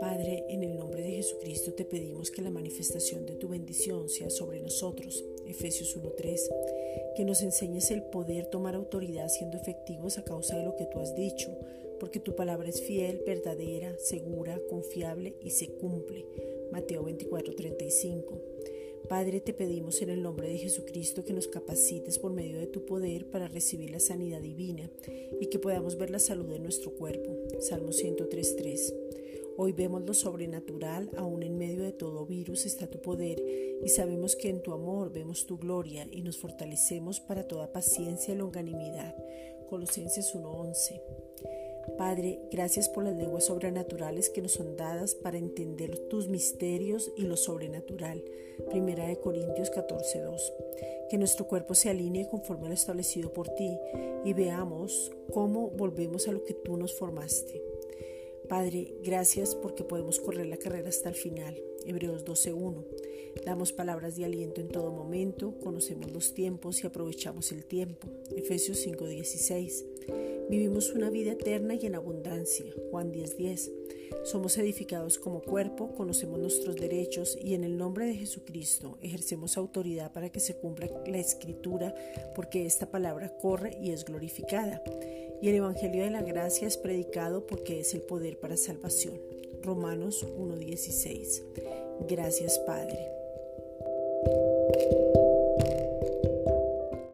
Padre, en el nombre de Jesucristo te pedimos que la manifestación de tu bendición sea sobre nosotros. Efesios 1.3. Que nos enseñes el poder tomar autoridad siendo efectivos a causa de lo que tú has dicho, porque tu palabra es fiel, verdadera, segura, confiable y se cumple. Mateo 24.35. Padre, te pedimos en el nombre de Jesucristo que nos capacites por medio de tu poder para recibir la sanidad divina y que podamos ver la salud de nuestro cuerpo. Salmo 103.3. Hoy vemos lo sobrenatural, aún en medio de todo virus está tu poder y sabemos que en tu amor vemos tu gloria y nos fortalecemos para toda paciencia y longanimidad. Colosenses 1.11. Padre, gracias por las lenguas sobrenaturales que nos son dadas para entender tus misterios y lo sobrenatural. Primera de Corintios 14:2. Que nuestro cuerpo se alinee conforme a lo establecido por ti y veamos cómo volvemos a lo que tú nos formaste. Padre, gracias porque podemos correr la carrera hasta el final. Hebreos 12:1. Damos palabras de aliento en todo momento, conocemos los tiempos y aprovechamos el tiempo. Efesios 5:16. Vivimos una vida eterna y en abundancia. Juan 10:10. Somos edificados como cuerpo, conocemos nuestros derechos y en el nombre de Jesucristo ejercemos autoridad para que se cumpla la escritura porque esta palabra corre y es glorificada. Y el Evangelio de la Gracia es predicado porque es el poder para salvación. Romanos 1:16. Gracias Padre.